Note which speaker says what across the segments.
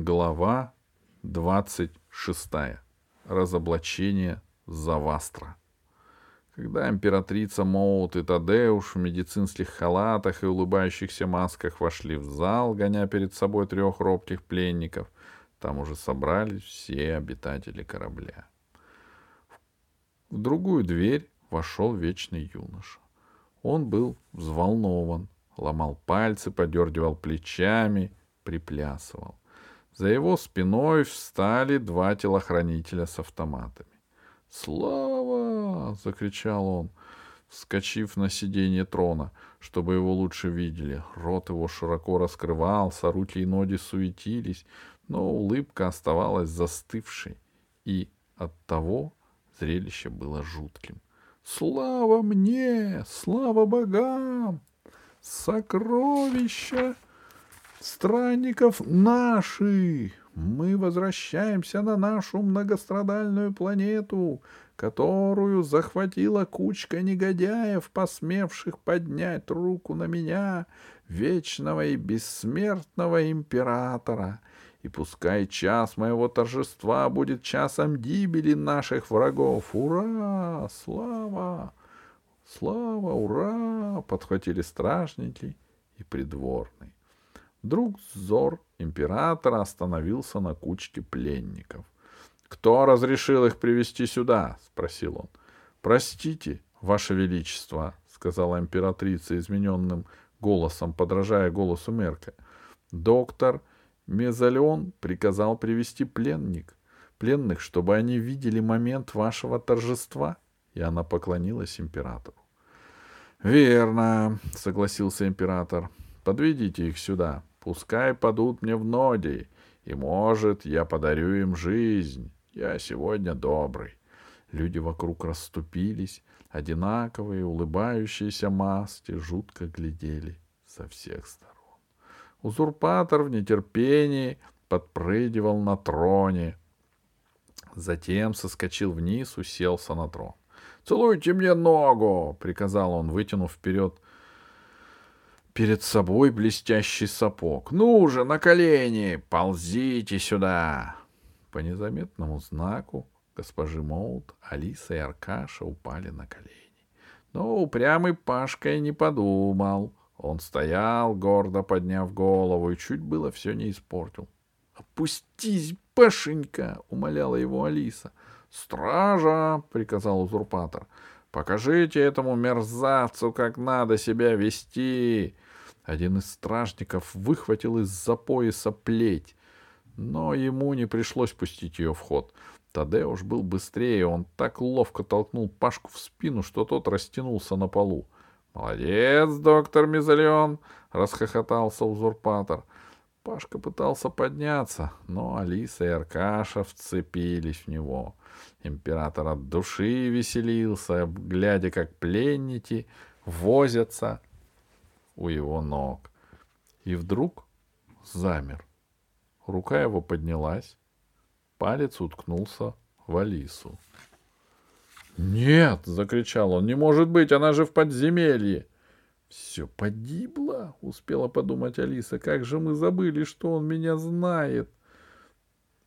Speaker 1: Глава 26. Разоблачение Завастра. Когда императрица Моут и Тадеуш в медицинских халатах и улыбающихся масках вошли в зал, гоня перед собой трех робких пленников, там уже собрались все обитатели корабля. В другую дверь вошел вечный юноша. Он был взволнован, ломал пальцы, подергивал плечами, приплясывал. За его спиной встали два телохранителя с автоматами. «Слава!» — закричал он, вскочив на сиденье трона, чтобы его лучше видели. Рот его широко раскрывался, руки и ноги суетились, но улыбка оставалась застывшей, и от того зрелище было жутким. «Слава мне! Слава богам! Сокровища странников наши! Мы возвращаемся на нашу многострадальную планету, которую захватила кучка негодяев, посмевших поднять руку на меня, вечного и бессмертного императора. И пускай час моего торжества будет часом гибели наших врагов. Ура! Слава! Слава! Ура! Подхватили стражники и придворный. Вдруг взор императора остановился на кучке пленников. «Кто разрешил их привести сюда?» — спросил он. «Простите, Ваше Величество», — сказала императрица измененным голосом, подражая голосу Мерка. «Доктор Мезалион приказал привести пленник, пленных, чтобы они видели момент вашего торжества». И она поклонилась императору. «Верно», — согласился император. «Подведите их сюда». Пускай падут мне в ноги, и, может, я подарю им жизнь. Я сегодня добрый. Люди вокруг расступились, одинаковые, улыбающиеся маски жутко глядели со всех сторон. Узурпатор в нетерпении подпрыгивал на троне. Затем соскочил вниз, уселся на трон. «Целуйте мне ногу!» — приказал он, вытянув вперед перед собой блестящий сапог. «Ну же, на колени! Ползите сюда!» По незаметному знаку госпожи Моут, Алиса и Аркаша упали на колени. Но упрямый Пашка и не подумал. Он стоял, гордо подняв голову, и чуть было все не испортил. «Опустись, Пашенька!» — умоляла его Алиса. «Стража!» — приказал узурпатор. «Покажите этому мерзавцу, как надо себя вести!» Один из стражников выхватил из-за пояса плеть, но ему не пришлось пустить ее в ход. Тадеуш был быстрее, он так ловко толкнул Пашку в спину, что тот растянулся на полу. «Молодец, доктор Мизалион!» — расхохотался узурпатор. Пашка пытался подняться, но Алиса и Аркаша вцепились в него. Император от души веселился, глядя, как пленники возятся у его ног. И вдруг замер. Рука его поднялась, палец уткнулся в Алису. «Нет!» — закричал он. «Не может быть! Она же в подземелье!» «Все погибло!» — успела подумать Алиса. «Как же мы забыли, что он меня знает!»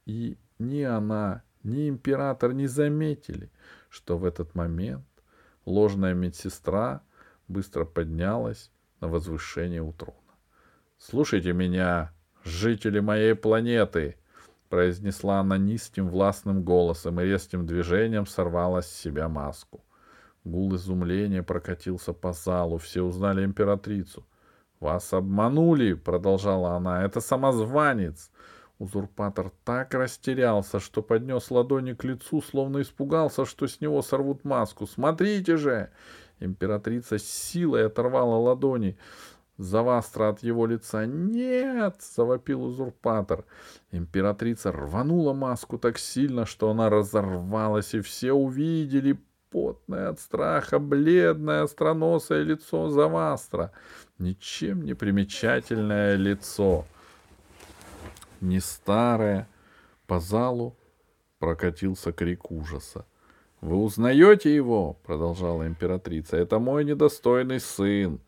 Speaker 1: И ни она, ни император не заметили, что в этот момент ложная медсестра быстро поднялась на возвышение у трона. «Слушайте меня, жители моей планеты!» произнесла она низким властным голосом и резким движением сорвала с себя маску. Гул изумления прокатился по залу, все узнали императрицу. «Вас обманули!» — продолжала она. «Это самозванец!» Узурпатор так растерялся, что поднес ладони к лицу, словно испугался, что с него сорвут маску. «Смотрите же! Императрица с силой оторвала ладони Завастра от его лица. «Нет!» — завопил узурпатор. Императрица рванула маску так сильно, что она разорвалась, и все увидели потное от страха, бледное, остроносое лицо Завастра. Ничем не примечательное лицо. Не старое. По залу прокатился крик ужаса. «Вы узнаете его?» — продолжала императрица. «Это мой недостойный сын.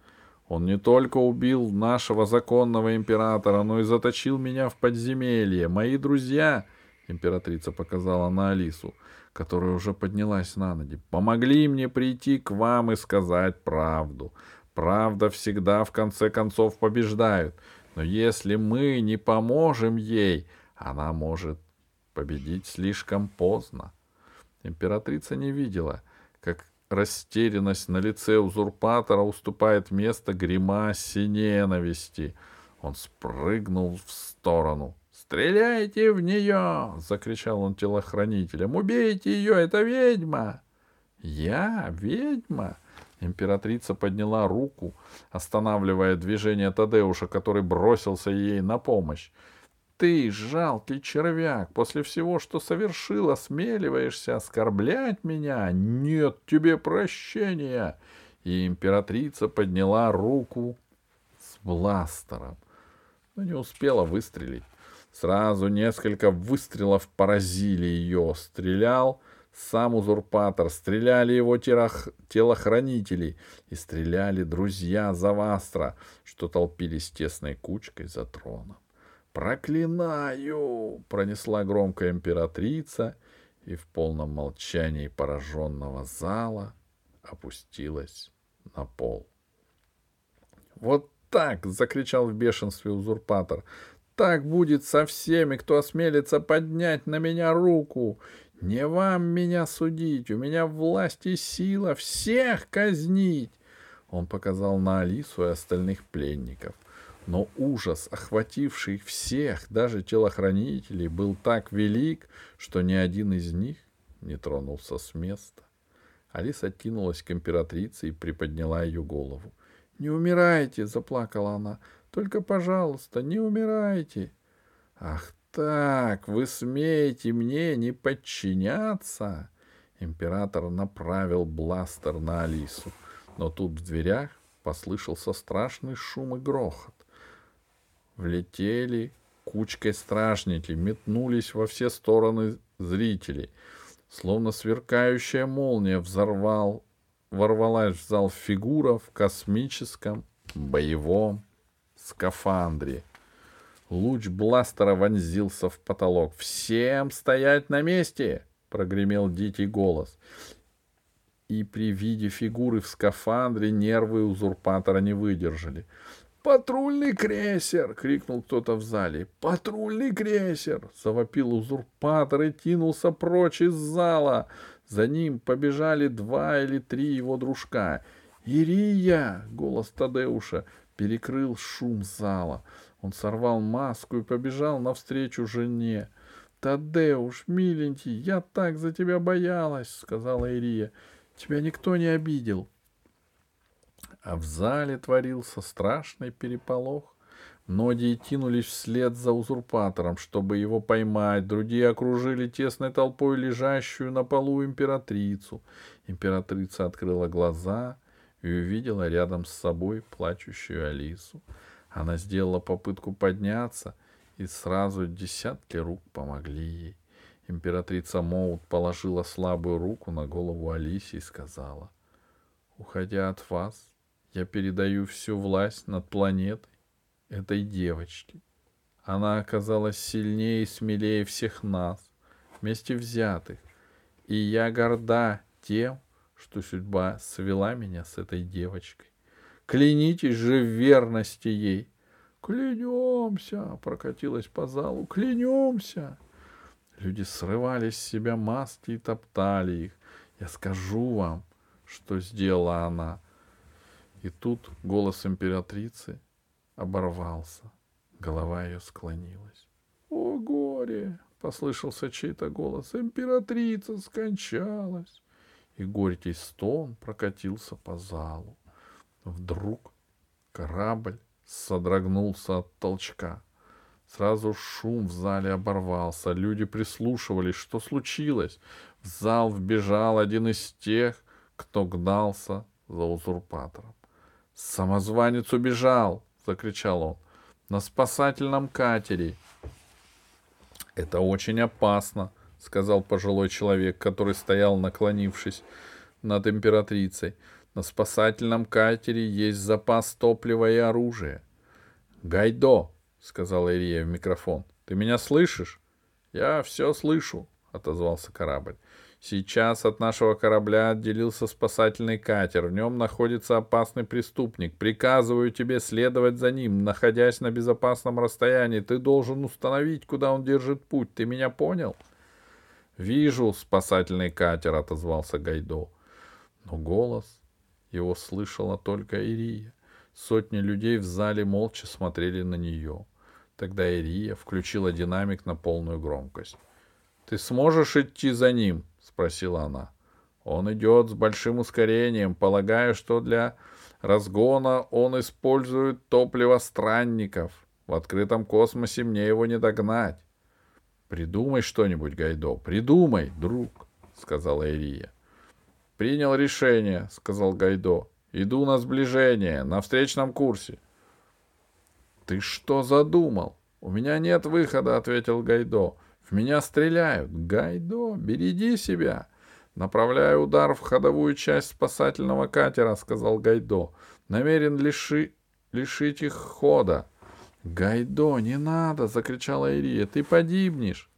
Speaker 1: Он не только убил нашего законного императора, но и заточил меня в подземелье. Мои друзья, императрица показала на Алису, которая уже поднялась на ноги, помогли мне прийти к вам и сказать правду. Правда всегда в конце концов побеждает. Но если мы не поможем ей, она может победить слишком поздно. Императрица не видела, как Растерянность на лице узурпатора уступает место гримасе ненависти. Он спрыгнул в сторону. «Стреляйте в нее!» — закричал он телохранителям. «Убейте ее! Это ведьма!» «Я? Ведьма?» Императрица подняла руку, останавливая движение Тадеуша, который бросился ей на помощь. Ты, жалкий червяк, после всего, что совершил, осмеливаешься оскорблять меня? Нет тебе прощения!» И императрица подняла руку с бластером, но не успела выстрелить. Сразу несколько выстрелов поразили ее. Стрелял сам узурпатор, стреляли его телохранители и стреляли друзья Завастра, что толпились тесной кучкой за троном. «Проклинаю!» — пронесла громко императрица, и в полном молчании пораженного зала опустилась на пол. «Вот так!» — закричал в бешенстве узурпатор. «Так будет со всеми, кто осмелится поднять на меня руку! Не вам меня судить, у меня власть и сила всех казнить!» Он показал на Алису и остальных пленников. Но ужас, охвативший всех, даже телохранителей, был так велик, что ни один из них не тронулся с места. Алиса кинулась к императрице и приподняла ее голову. «Не умирайте!» — заплакала она. «Только, пожалуйста, не умирайте!» «Ах так, вы смеете мне не подчиняться?» Император направил бластер на Алису, но тут в дверях послышался страшный шум и грохот. Влетели кучкой стражники, метнулись во все стороны зрителей. Словно сверкающая молния взорвал, ворвалась в зал фигура в космическом боевом скафандре. Луч бластера вонзился в потолок. «Всем стоять на месте!» — прогремел дикий голос. И при виде фигуры в скафандре нервы узурпатора не выдержали. «Патрульный крейсер!» — крикнул кто-то в зале. «Патрульный крейсер!» — завопил узурпатор и кинулся прочь из зала. За ним побежали два или три его дружка. «Ирия!» — голос Тадеуша перекрыл шум зала. Он сорвал маску и побежал навстречу жене. «Тадеуш, миленький, я так за тебя боялась!» — сказала Ирия. «Тебя никто не обидел а в зале творился страшный переполох. Многие тянулись вслед за узурпатором, чтобы его поймать, другие окружили тесной толпой лежащую на полу императрицу. Императрица открыла глаза и увидела рядом с собой плачущую Алису. Она сделала попытку подняться, и сразу десятки рук помогли ей. Императрица Моут положила слабую руку на голову Алисе и сказала, «Уходя от вас, я передаю всю власть над планетой этой девочке. Она оказалась сильнее и смелее всех нас, вместе взятых. И я горда тем, что судьба свела меня с этой девочкой. Клянитесь же в верности ей. Клянемся, прокатилась по залу, клянемся. Люди срывали с себя маски и топтали их. Я скажу вам, что сделала она — и тут голос императрицы оборвался. Голова ее склонилась. «О, горе!» — послышался чей-то голос. «Императрица скончалась!» И горький стон прокатился по залу. Вдруг корабль содрогнулся от толчка. Сразу шум в зале оборвался. Люди прислушивались, что случилось. В зал вбежал один из тех, кто гнался за узурпатором. «Самозванец убежал!» — закричал он. «На спасательном катере!» «Это очень опасно!» — сказал пожилой человек, который стоял, наклонившись над императрицей. На спасательном катере есть запас топлива и оружия. Гайдо, сказала Ирия в микрофон, ты меня слышишь? Я все слышу, отозвался корабль. Сейчас от нашего корабля отделился спасательный катер. В нем находится опасный преступник. Приказываю тебе следовать за ним, находясь на безопасном расстоянии. Ты должен установить, куда он держит путь. Ты меня понял? Вижу спасательный катер, отозвался Гайдо. Но голос его слышала только Ирия. Сотни людей в зале молча смотрели на нее. Тогда Ирия включила динамик на полную громкость. «Ты сможешь идти за ним?» — спросила она. «Он идет с большим ускорением, полагая, что для разгона он использует топливо странников. В открытом космосе мне его не догнать». «Придумай что-нибудь, Гайдо, придумай, друг», — сказала Ирия. Принял решение, сказал Гайдо. Иду на сближение, на встречном курсе. Ты что задумал? У меня нет выхода, ответил Гайдо. В меня стреляют. Гайдо, береги себя. Направляю удар в ходовую часть спасательного катера, сказал Гайдо. Намерен лиши... лишить их хода. Гайдо, не надо, закричала Ирия. Ты погибнешь.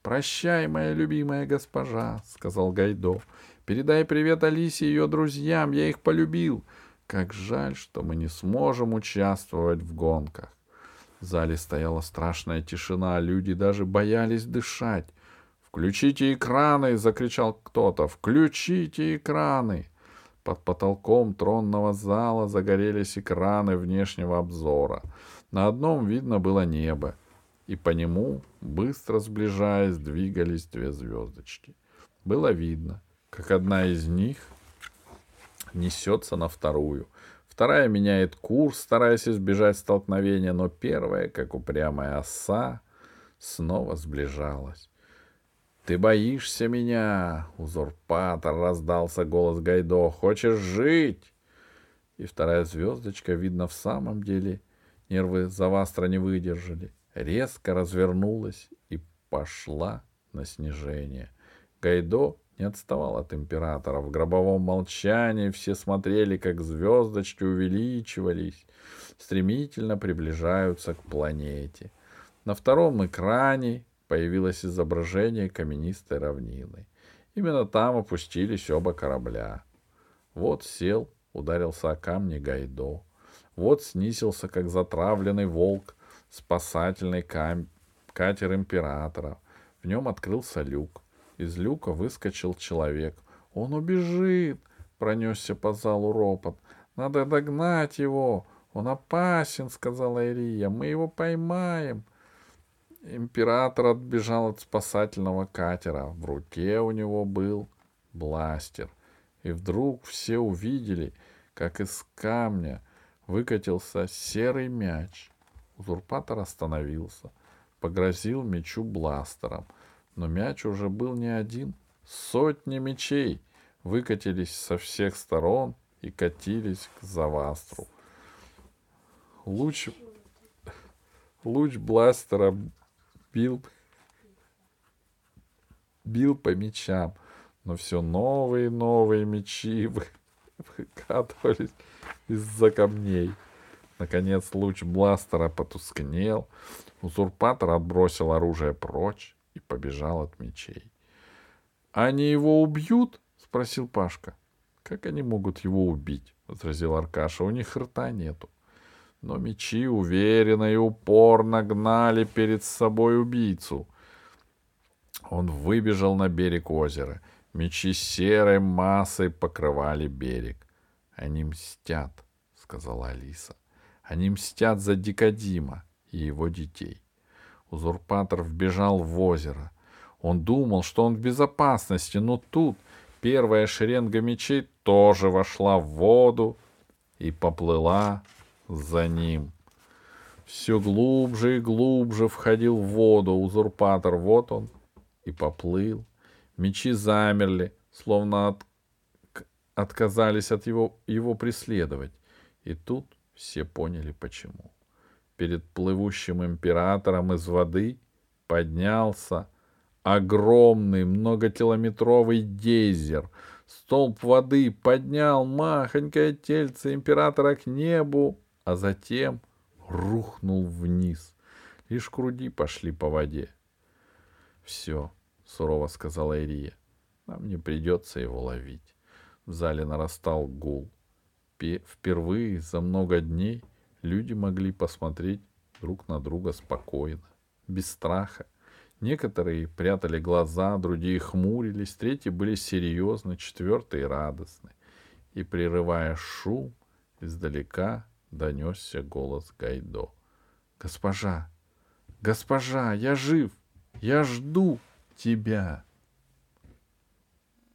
Speaker 1: Прощай, моя любимая госпожа, сказал Гайдо. Передай привет Алисе и ее друзьям, я их полюбил. Как жаль, что мы не сможем участвовать в гонках. В зале стояла страшная тишина, люди даже боялись дышать. «Включите экраны!» — закричал кто-то. «Включите экраны!» Под потолком тронного зала загорелись экраны внешнего обзора. На одном видно было небо, и по нему, быстро сближаясь, двигались две звездочки. Было видно, как одна из них несется на вторую. Вторая меняет курс, стараясь избежать столкновения, но первая, как упрямая оса, снова сближалась. «Ты боишься меня, узурпатор!» — раздался голос Гайдо. «Хочешь жить?» И вторая звездочка, видно, в самом деле нервы Завастра не выдержали. Резко развернулась и пошла на снижение. Гайдо не отставал от императора. В гробовом молчании все смотрели, как звездочки увеличивались, стремительно приближаются к планете. На втором экране появилось изображение каменистой равнины. Именно там опустились оба корабля. Вот сел, ударился о камни Гайдо. Вот снизился, как затравленный волк, спасательный кам... катер императора. В нем открылся люк. Из люка выскочил человек. «Он убежит!» — пронесся по залу ропот. «Надо догнать его! Он опасен!» — сказала Ирия. «Мы его поймаем!» Император отбежал от спасательного катера. В руке у него был бластер. И вдруг все увидели, как из камня выкатился серый мяч. Узурпатор остановился, погрозил мечу бластером — но мяч уже был не один. Сотни мечей выкатились со всех сторон и катились к Завастру. Луч, луч бластера бил, бил по мечам, но все новые и новые мечи выкатывались из-за камней. Наконец луч бластера потускнел, узурпатор отбросил оружие прочь, и побежал от мечей. — Они его убьют? — спросил Пашка. — Как они могут его убить? — возразил Аркаша. — У них рта нету. Но мечи уверенно и упорно гнали перед собой убийцу. Он выбежал на берег озера. Мечи серой массой покрывали берег. — Они мстят, — сказала Алиса. — Они мстят за Дикодима и его детей. Узурпатор вбежал в озеро. Он думал, что он в безопасности, но тут первая шеренга мечей тоже вошла в воду и поплыла за ним. Все глубже и глубже входил в воду узурпатор. Вот он и поплыл. Мечи замерли, словно от... отказались от его, его преследовать. И тут все поняли, почему перед плывущим императором из воды поднялся огромный многокилометровый гейзер Столб воды поднял махонькое тельце императора к небу, а затем рухнул вниз. Лишь груди пошли по воде. — Все, — сурово сказала Ирия, — нам не придется его ловить. В зале нарастал гул. Впервые за много дней люди могли посмотреть друг на друга спокойно, без страха. Некоторые прятали глаза, другие хмурились, третьи были серьезны, четвертые радостны. И, прерывая шум, издалека донесся голос Гайдо. «Госпожа! Госпожа! Я жив! Я жду тебя!»